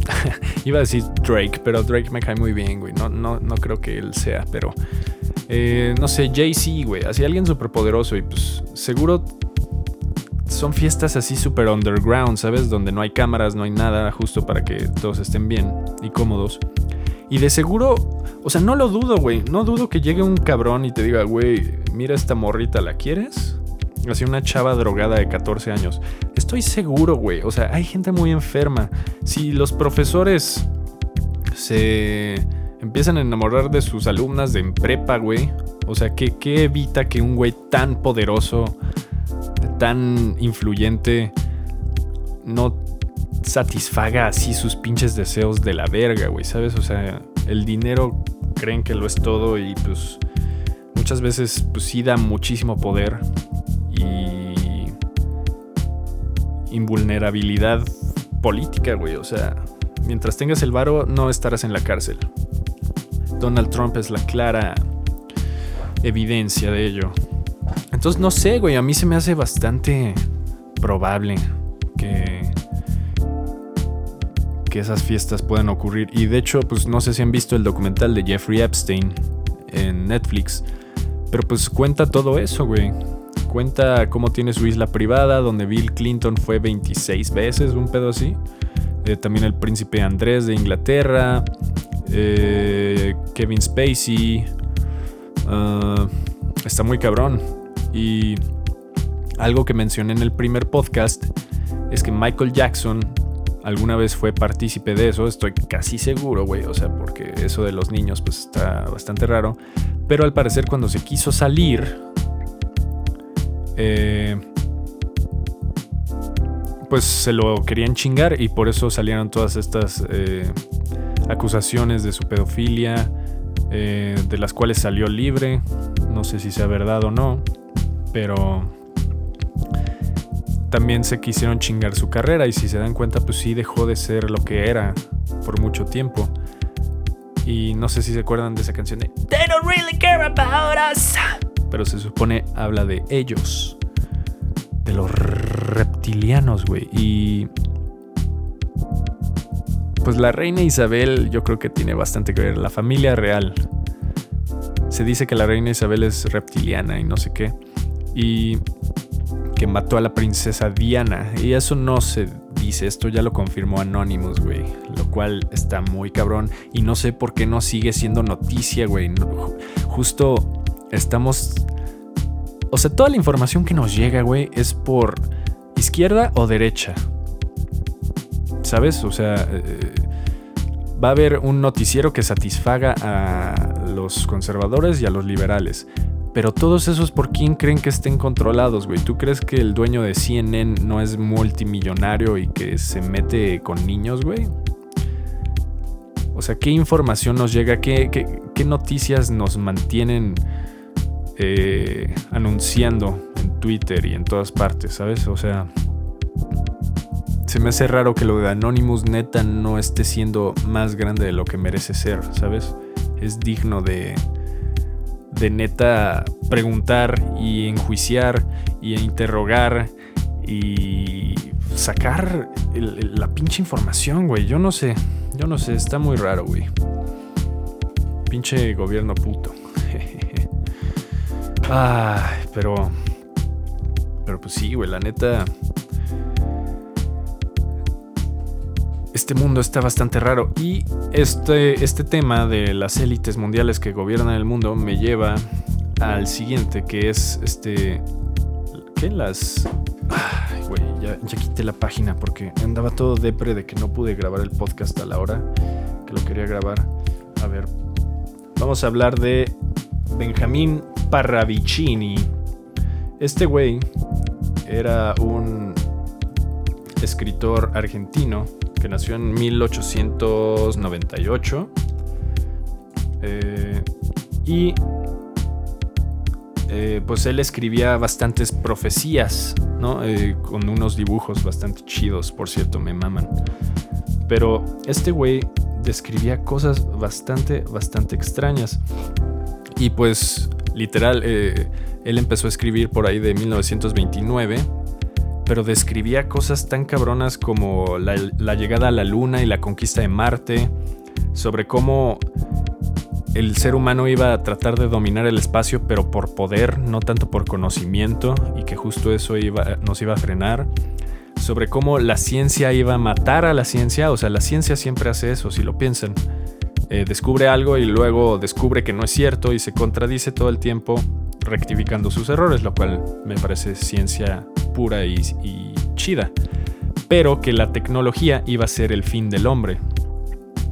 Iba a decir Drake, pero Drake me cae muy bien, güey. No, no, no creo que él sea, pero. Eh, no sé, Jay-Z, güey. Así alguien súper poderoso y pues seguro son fiestas así súper underground, ¿sabes? Donde no hay cámaras, no hay nada, justo para que todos estén bien y cómodos. Y de seguro, o sea, no lo dudo, güey. No dudo que llegue un cabrón y te diga, güey, mira esta morrita, ¿la quieres? Así una chava drogada de 14 años. Estoy seguro, güey. O sea, hay gente muy enferma. Si los profesores se empiezan a enamorar de sus alumnas de en prepa, güey. O sea, ¿qué, ¿qué, evita que un güey tan poderoso, tan influyente, no satisfaga así sus pinches deseos de la verga, güey? ¿Sabes? O sea, el dinero creen que lo es todo y pues muchas veces pues sí da muchísimo poder y invulnerabilidad política, güey. O sea, mientras tengas el varo, no estarás en la cárcel. Donald Trump es la clara evidencia de ello. Entonces, no sé, güey, a mí se me hace bastante probable que esas fiestas puedan ocurrir. Y de hecho, pues no sé si han visto el documental de Jeffrey Epstein en Netflix, pero pues cuenta todo eso, güey. Cuenta cómo tiene su isla privada, donde Bill Clinton fue 26 veces, un pedo así. Eh, también el príncipe Andrés de Inglaterra. Eh, Kevin Spacey. Ah, está muy cabrón. Y algo que mencioné en el primer podcast es que Michael Jackson alguna vez fue partícipe de eso, estoy casi seguro, güey, o sea, porque eso de los niños pues está bastante raro, pero al parecer cuando se quiso salir eh, pues se lo querían chingar y por eso salieron todas estas eh, acusaciones de su pedofilia, eh, de las cuales salió libre. No sé si sea verdad o no, pero también se quisieron chingar su carrera y si se dan cuenta, pues sí dejó de ser lo que era por mucho tiempo. Y no sé si se acuerdan de esa canción de They don't really care about us pero se supone habla de ellos, de los reptilianos, güey. Y pues la reina Isabel yo creo que tiene bastante que ver. La familia real. Se dice que la reina Isabel es reptiliana y no sé qué. Y que mató a la princesa Diana. Y eso no se dice, esto ya lo confirmó Anonymous, güey. Lo cual está muy cabrón. Y no sé por qué no sigue siendo noticia, güey. justo estamos... O sea, toda la información que nos llega, güey, es por izquierda o derecha. ¿sabes? O sea, eh, va a haber un noticiero que satisfaga a los conservadores y a los liberales. Pero todos esos, ¿por quién creen que estén controlados, güey? ¿Tú crees que el dueño de CNN no es multimillonario y que se mete con niños, güey? O sea, ¿qué información nos llega? ¿Qué, noticias nos mantienen eh, anunciando en Twitter y en todas partes, ¿sabes? O sea, se me hace raro que lo de Anonymous neta no esté siendo más grande de lo que merece ser, ¿sabes? Es digno de, de neta preguntar y enjuiciar y interrogar y sacar la pinche información, güey. Yo no sé, yo no sé, está muy raro, güey. Pinche gobierno puto. Ay, pero... Pero pues sí, güey, la neta... este mundo está bastante raro. Y este, este tema de las élites mundiales que gobiernan el mundo me lleva al siguiente, que es este. ¿Qué? Las. Ay, güey, ya, ya, quité la página porque andaba todo depre de que no pude grabar el podcast a la hora que lo quería grabar. A ver, vamos a hablar de Benjamín Parravicini. Este güey era un escritor argentino que nació en 1898. Eh, y eh, pues él escribía bastantes profecías, ¿no? Eh, con unos dibujos bastante chidos, por cierto, me maman. Pero este güey describía cosas bastante, bastante extrañas. Y pues, literal, él empezó a escribir por ahí de 1929 pero describía cosas tan cabronas como la, llegada a la luna y la conquista de Marte, sobre cómo el ser humano iba a tratar de dominar el espacio, pero por poder, no tanto por conocimiento, y que justo eso nos iba a frenar. Sobre cómo la ciencia iba a matar a la ciencia, o sea, la ciencia siempre hace eso, si lo piensan. Eh, descubre algo y luego descubre que no es cierto y se contradice todo el tiempo rectificando sus errores, lo cual me parece ciencia pura y, chida, pero que la tecnología iba a ser el fin del hombre.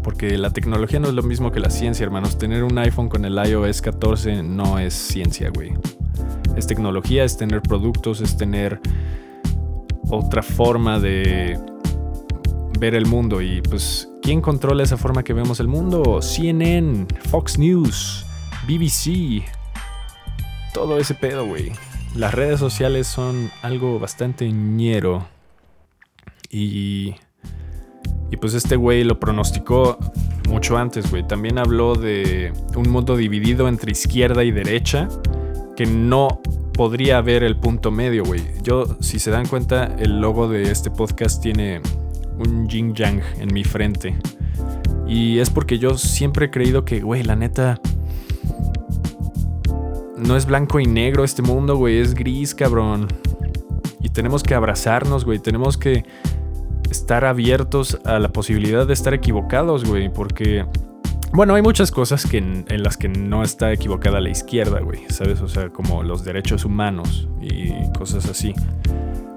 Porque la tecnología no es lo mismo que la ciencia, hermanos. Tener un iPhone con el iOS 14 no es ciencia, güey. Es tecnología, es tener productos, es tener otra forma de ver el mundo. Y pues, ¿quién controla esa forma que vemos el mundo? CNN, Fox News, BBC. Todo ese pedo, güey las redes sociales son algo bastante ñero. Y, y pues este güey lo pronosticó mucho antes, güey. También habló de un mundo dividido entre izquierda y derecha, que no podría haber el punto medio, güey. Yo, si se dan cuenta, el logo de este podcast tiene un yin yang en mi frente. Y es porque yo siempre he creído que, güey, la neta, no es blanco y negro este mundo, güey, es gris, cabrón. Y tenemos que abrazarnos, güey, tenemos que estar abiertos a la posibilidad de estar equivocados, güey, porque... Bueno, hay muchas cosas que en, las que no está equivocada la izquierda, güey, ¿sabes? O sea, como los derechos humanos y cosas así.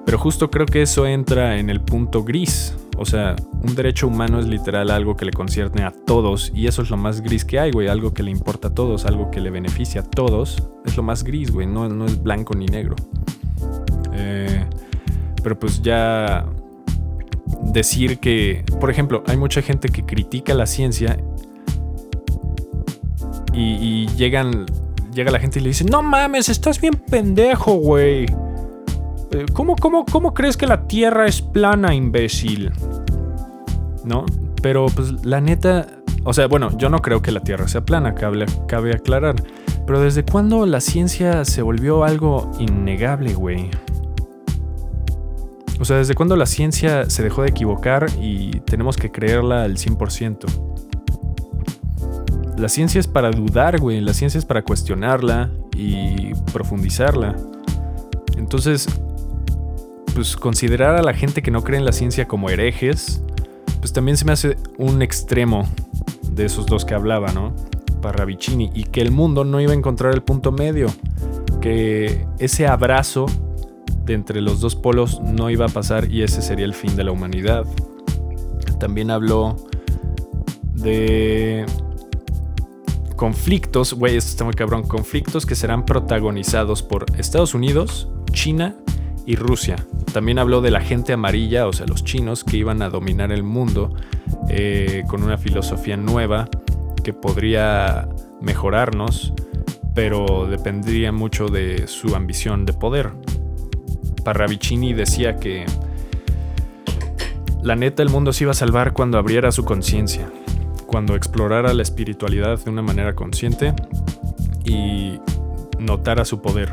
Pero justo creo que eso entra en el punto gris, o sea, un derecho humano es literal algo que le concierne a todos y eso es lo más gris que hay, güey. Algo que le importa a todos, algo que le beneficia a todos. Es lo más gris, güey. No, no es blanco ni negro. Eh, pero pues ya decir que, por ejemplo, hay mucha gente que critica la ciencia y, llegan, llega la gente y le dice, no mames, estás bien pendejo, güey. Eh, ¿Cómo, cómo, crees que la Tierra es plana, imbécil? ¿No? Pero pues la neta, o sea, bueno, yo no creo que la Tierra sea plana, cabe, cabe aclarar. Pero ¿desde cuándo la ciencia se volvió algo innegable, güey? O sea, ¿desde cuándo la ciencia se dejó de equivocar y tenemos que creerla al 100%? La ciencia es para dudar, güey. La ciencia es para cuestionarla y profundizarla. Entonces, pues considerar a la gente que no cree en la ciencia como herejes, pues también se me hace un extremo de esos dos que hablaba, ¿no? Parravicini. Y que el mundo no iba a encontrar el punto medio. Que ese abrazo de entre los dos polos no iba a pasar y ese sería el fin de la humanidad. También habló de conflictos, güey, esto está muy cabrón, conflictos que serán protagonizados por Estados Unidos, China y Rusia. También habló de la gente amarilla, o sea, los chinos que iban a dominar el mundo eh, con una filosofía nueva que podría mejorarnos, pero dependería mucho de su ambición de poder. Parravicini decía que la neta el mundo se iba a salvar cuando abriera su conciencia cuando explorara la espiritualidad de una manera consciente y notara su poder.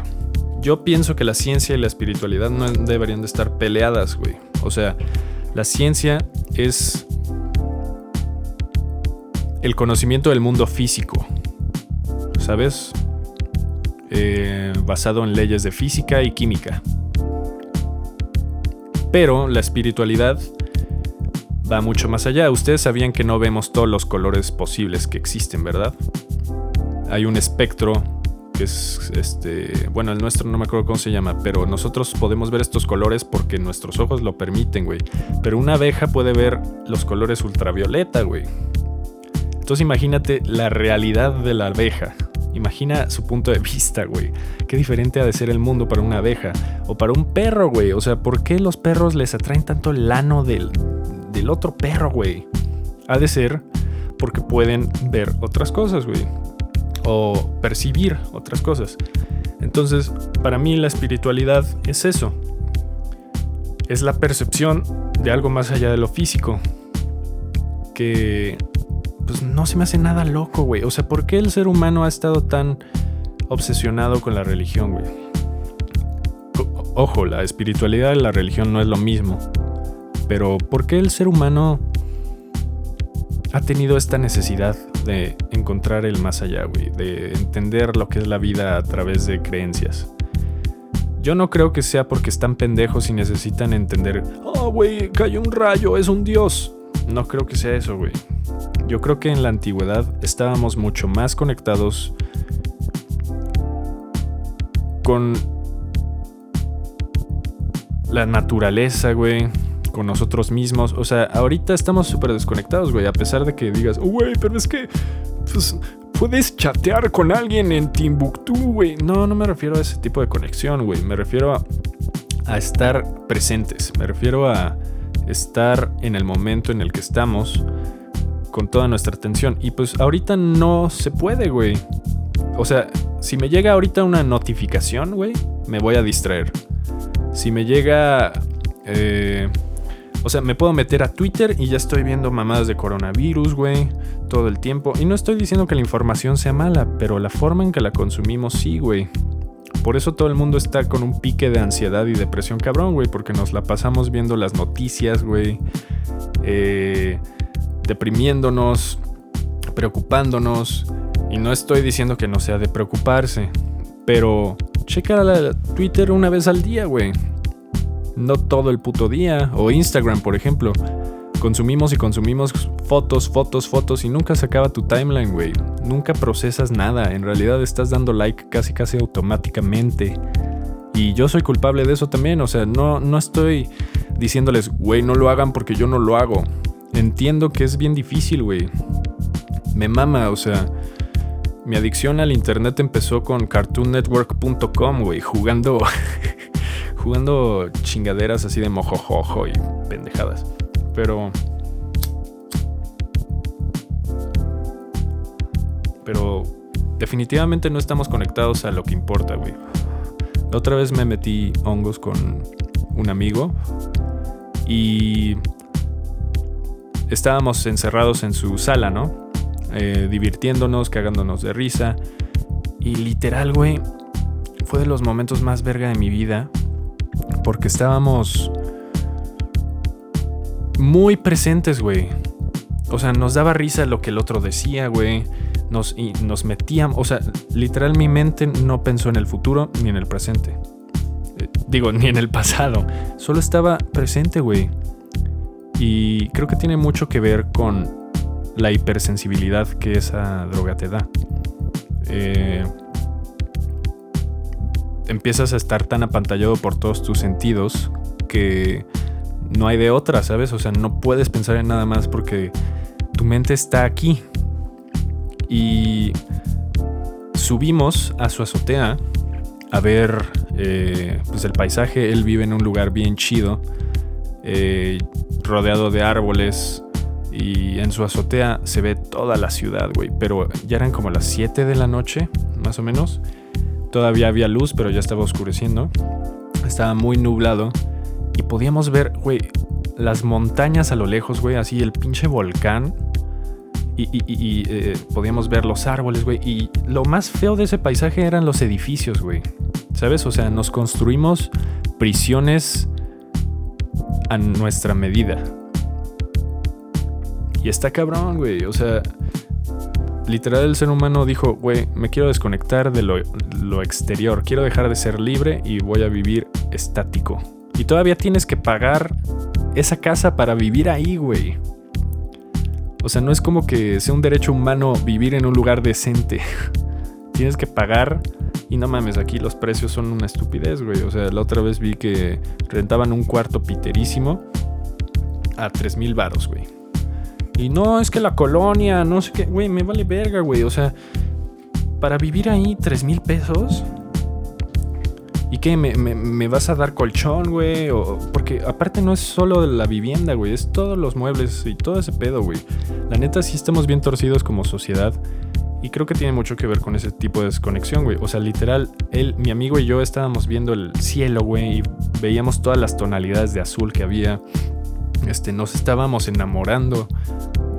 Yo pienso que la ciencia y la espiritualidad no deberían de estar peleadas, güey. O sea, la ciencia es el conocimiento del mundo físico, ¿sabes? Eh, basado en leyes de física y química. Pero la espiritualidad va mucho más allá. Ustedes sabían que no vemos todos los colores posibles que existen, ¿verdad? Hay un espectro es este, bueno, el nuestro no me acuerdo cómo se llama, pero nosotros podemos ver estos colores porque nuestros ojos lo permiten, güey. Pero una abeja puede ver los colores ultravioleta, güey. Entonces imagínate la realidad de la abeja. Imagina su punto de vista, güey. Qué diferente ha de ser el mundo para una abeja o para un perro, güey. O sea, ¿por qué los perros les atraen tanto el lano del, del otro perro, güey. Ha de ser porque pueden ver otras cosas, güey. O percibir otras cosas. Entonces, para mí la espiritualidad es eso. Es la percepción de algo más allá de lo físico. Que pues no se me hace nada loco, güey. O sea, ¿por qué el ser humano ha estado tan obsesionado con la religión, güey? Ojo, la espiritualidad y la religión no es lo mismo pero ¿por qué el ser humano ha tenido esta necesidad de encontrar el más allá, güey? De entender lo que es la vida a través de creencias. Yo no creo que sea porque están pendejos y necesitan entender, oh, güey, cayó un rayo, es un dios. No creo que sea eso, güey. Yo creo que en la antigüedad estábamos mucho más conectados con la naturaleza, güey, con nosotros mismos. O sea, ahorita estamos súper desconectados, güey. A pesar de que digas, güey, pero es que, pues, puedes chatear con alguien en Timbuktu, güey. No, no me refiero a ese tipo de conexión, güey. Me refiero a, a estar presentes. Me refiero a estar en el momento en el que estamos con toda nuestra atención. Y pues ahorita no se puede, güey. O sea, si me llega ahorita una notificación, güey, me voy a distraer. Si me llega eh, o sea, me puedo meter a Twitter y ya estoy viendo mamadas de coronavirus, güey, todo el tiempo. Y no estoy diciendo que la información sea mala, pero la forma en que la consumimos sí, güey. Por eso todo el mundo está con un pique de ansiedad y depresión cabrón, güey, porque nos la pasamos viendo las noticias, güey. Eh, deprimiéndonos, preocupándonos. Y no estoy diciendo que no sea de preocuparse, pero checa la Twitter una vez al día, güey no todo el puto día. O Instagram, por ejemplo. Consumimos y consumimos fotos, fotos, fotos y nunca se acaba tu timeline, güey. Nunca procesas nada. En realidad estás dando like casi casi automáticamente. Y yo soy culpable de eso también. O sea, no, no estoy diciéndoles, güey, no lo hagan porque yo no lo hago. Entiendo que es bien difícil, güey. Me mama, o sea. Mi adicción al internet empezó con cartoonnetwork.com, güey, jugando jugando chingaderas así de mojojojo y pendejadas. Pero. Pero definitivamente no estamos conectados a lo que importa, güey. La otra vez me metí hongos con un amigo y estábamos encerrados en su sala, ¿no? Eh, divirtiéndonos, cagándonos de risa. Y literal, güey, fue de los momentos más verga de mi vida porque estábamos muy presentes, güey. O sea, nos daba risa lo que el otro decía, güey. Nos, y nos metíamos, o sea, literal mi mente no pensó en el futuro ni en el presente. Eh, digo, ni en el pasado. Solo estaba presente, güey. Y creo que tiene mucho que ver con la hipersensibilidad que esa droga te da. Eh, empiezas a estar tan apantallado por todos tus sentidos que no hay de otra, ¿sabes? O sea, no puedes pensar en nada más porque tu mente está aquí. Y subimos a su azotea a ver eh, pues el paisaje. Él vive en un lugar bien chido, eh, rodeado de árboles. Y en su azotea se ve toda la ciudad, güey. Pero ya eran como las 7 de la noche, más o menos. Todavía había luz, pero ya estaba oscureciendo. Estaba muy nublado. Y podíamos ver, güey, las montañas a lo lejos, güey. Así el pinche volcán. Y, eh, podíamos ver los árboles, güey. Y lo más feo de ese paisaje eran los edificios, güey. ¿Sabes? O sea, nos construimos prisiones a nuestra medida. Y está cabrón, güey. O sea, literal el ser humano dijo, güey, me quiero desconectar de lo, exterior, quiero dejar de ser libre y voy a vivir estático. Y todavía tienes que pagar esa casa para vivir ahí, güey. O sea, no es como que sea un derecho humano vivir en un lugar decente. tienes que pagar y no mames, aquí los precios son una estupidez, güey. O sea, la otra vez vi que rentaban un cuarto piterísimo a 3 mil baros, güey. Y no, es que la colonia, no sé qué, güey, me vale verga, güey. O sea, para vivir ahí, 3 mil pesos. ¿Y qué? ¿Me, vas a dar colchón, güey? porque aparte no es solo la vivienda, güey. Es todos los muebles y todo ese pedo, güey. La neta sí estamos bien torcidos como sociedad. Y creo que tiene mucho que ver con ese tipo de desconexión, güey. O sea, literal, él, mi amigo y yo estábamos viendo el cielo, güey. Y veíamos todas las tonalidades de azul que había. Este, nos estábamos enamorando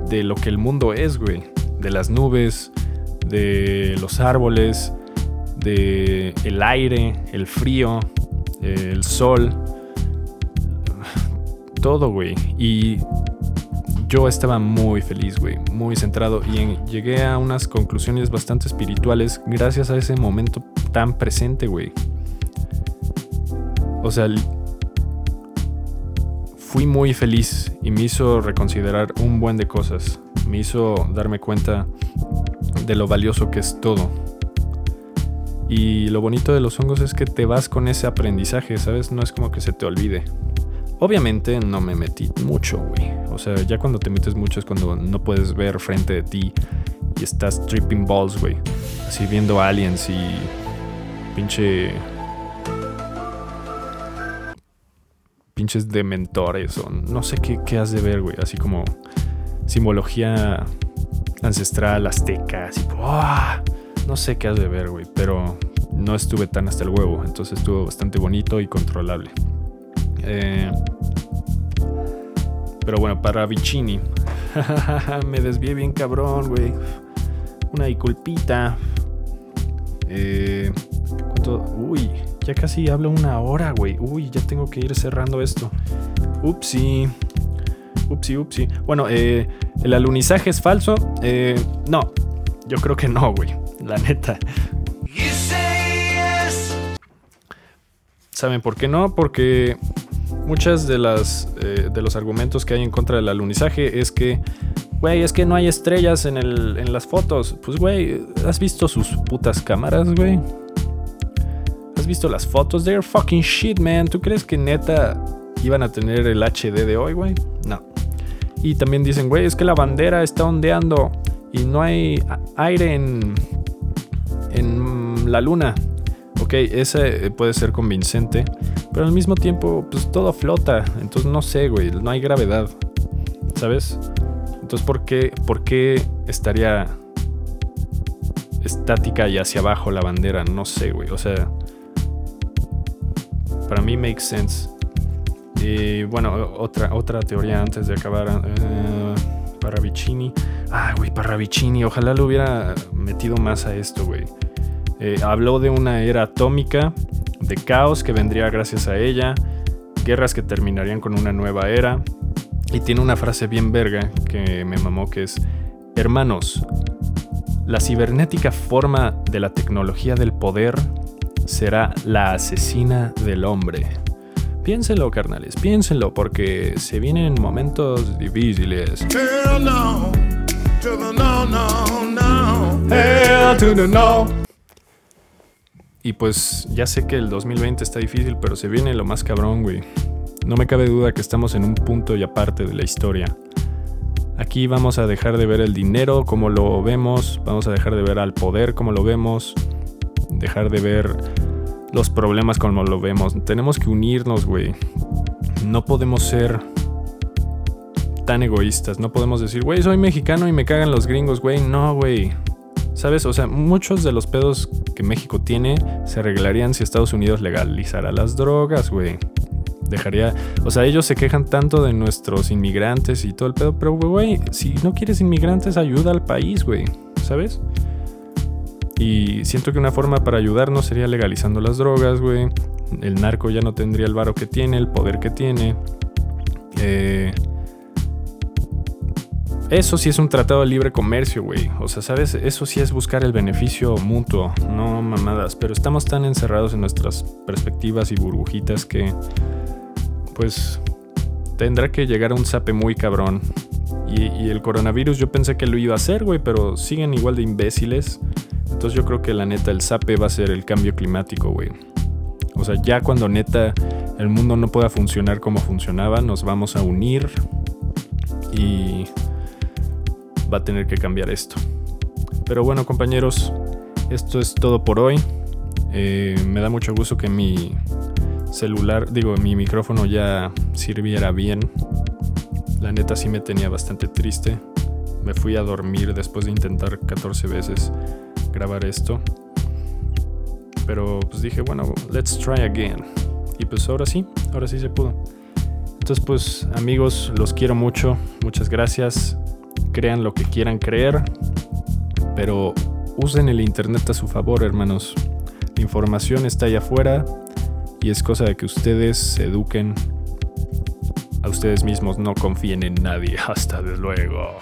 de lo que el mundo es, güey. De las nubes, de los árboles, de el aire, el frío, el sol. Todo, güey. Y yo estaba muy feliz, güey, muy centrado y llegué a unas conclusiones bastante espirituales gracias a ese momento tan presente, güey. O sea, fui muy feliz y me hizo reconsiderar un buen de cosas. Me hizo darme cuenta de lo valioso que es todo. Y lo bonito de los hongos es que te vas con ese aprendizaje, ¿sabes? No es como que se te olvide. Obviamente no me metí mucho, güey. O sea, ya cuando te metes mucho es cuando no puedes ver frente de ti y estás tripping balls, güey. Así viendo aliens y pinche pinches dementores o no sé qué, qué has de ver, güey. Así como simbología ancestral, azteca, así, no sé qué has de ver, güey, pero no estuve tan hasta el huevo, entonces estuvo bastante bonito y controlable. Eh, pero bueno, para Vicini, me desvié bien cabrón, güey. Una disculpita. Eh, ¿Cuánto? Uy, ya casi hablo una hora, güey. Uy, ya tengo que ir cerrando esto. Upsi. Upsi, upsi. Bueno, eh, ¿el alunizaje es falso? Eh, no. Yo creo que no, güey. La neta. ¿Saben por qué no? Porque muchas de las eh, de los argumentos que hay en contra del alunizaje es que güey, es que no hay estrellas en, el, en las fotos. Pues, güey, ¿has visto sus putas cámaras, güey? ¿Has visto las fotos? They're fucking shit, man. ¿Tú crees que neta iban a tener el HD de hoy, güey? No. Y también dicen, güey, es que la bandera está ondeando y no hay aire en, en la luna. Ok, ese puede ser convincente, pero al mismo tiempo, pues todo flota. Entonces no sé, güey, no hay gravedad. ¿Sabes? Entonces, ¿por qué, por qué estaría estática y hacia abajo la bandera? No sé, güey. O sea, para mí makes sense. Y bueno, otra, otra teoría antes de acabar. Uh, Parravicini. Ah, güey, Parravicini. Ojalá lo hubiera metido más a esto, güey. Eh, habló de una era atómica, de caos que vendría gracias a ella, guerras que terminarían con una nueva era, Y tiene una frase bien verga que me mamó que es, hermanos, la cibernética forma de la tecnología del poder será la asesina del hombre. Piénsenlo, carnales, piénsenlo, porque se vienen momentos difíciles. Y pues ya sé que el 2020 está difícil, pero se viene lo más cabrón, güey. No me cabe duda que estamos en un punto y aparte de la historia. Aquí vamos a dejar de ver el dinero como lo vemos, vamos a dejar de ver al poder como lo vemos, dejar de ver los problemas como lo vemos. Tenemos que unirnos, güey. No podemos ser tan egoístas. No podemos decir, güey, soy mexicano y me cagan los gringos, güey. No, güey. ¿Sabes? O sea, muchos de los pedos que México tiene se arreglarían si Estados Unidos legalizara las drogas, güey. Dejaría. O sea, ellos se quejan tanto de nuestros inmigrantes y todo el pedo. Pero, güey, si no quieres inmigrantes, ayuda al país, güey. ¿Sabes? Y siento que una forma para ayudarnos sería legalizando las drogas, güey. El narco ya no tendría el varo que tiene, el poder que tiene. Eh, eso sí es un tratado de libre comercio, güey. O sea, ¿sabes? Eso sí es buscar el beneficio mutuo, no mamadas. Pero estamos tan encerrados en nuestras perspectivas y burbujitas que, pues, tendrá que llegar a un zape muy cabrón. Y, y el coronavirus yo pensé que lo iba a hacer, güey, pero siguen igual de imbéciles. Entonces yo creo que la neta el SAPE va a ser el cambio climático, güey. O sea, ya cuando neta el mundo no pueda funcionar como funcionaba, nos vamos a unir y va a tener que cambiar esto. Pero bueno, compañeros, esto es todo por hoy. Eh, me da mucho gusto que mi celular, digo, mi micrófono ya sirviera bien. La neta sí me tenía bastante triste. Me fui a dormir después de intentar 14 veces grabar esto. Pero pues dije, bueno, let's try again. Y pues ahora sí, ahora sí se pudo. Entonces pues amigos, los quiero mucho. Muchas gracias. Crean lo que quieran creer. Pero usen el Internet a su favor, hermanos. La información está allá afuera y es cosa de que ustedes se eduquen a ustedes mismos. No confíen en nadie. Hasta luego.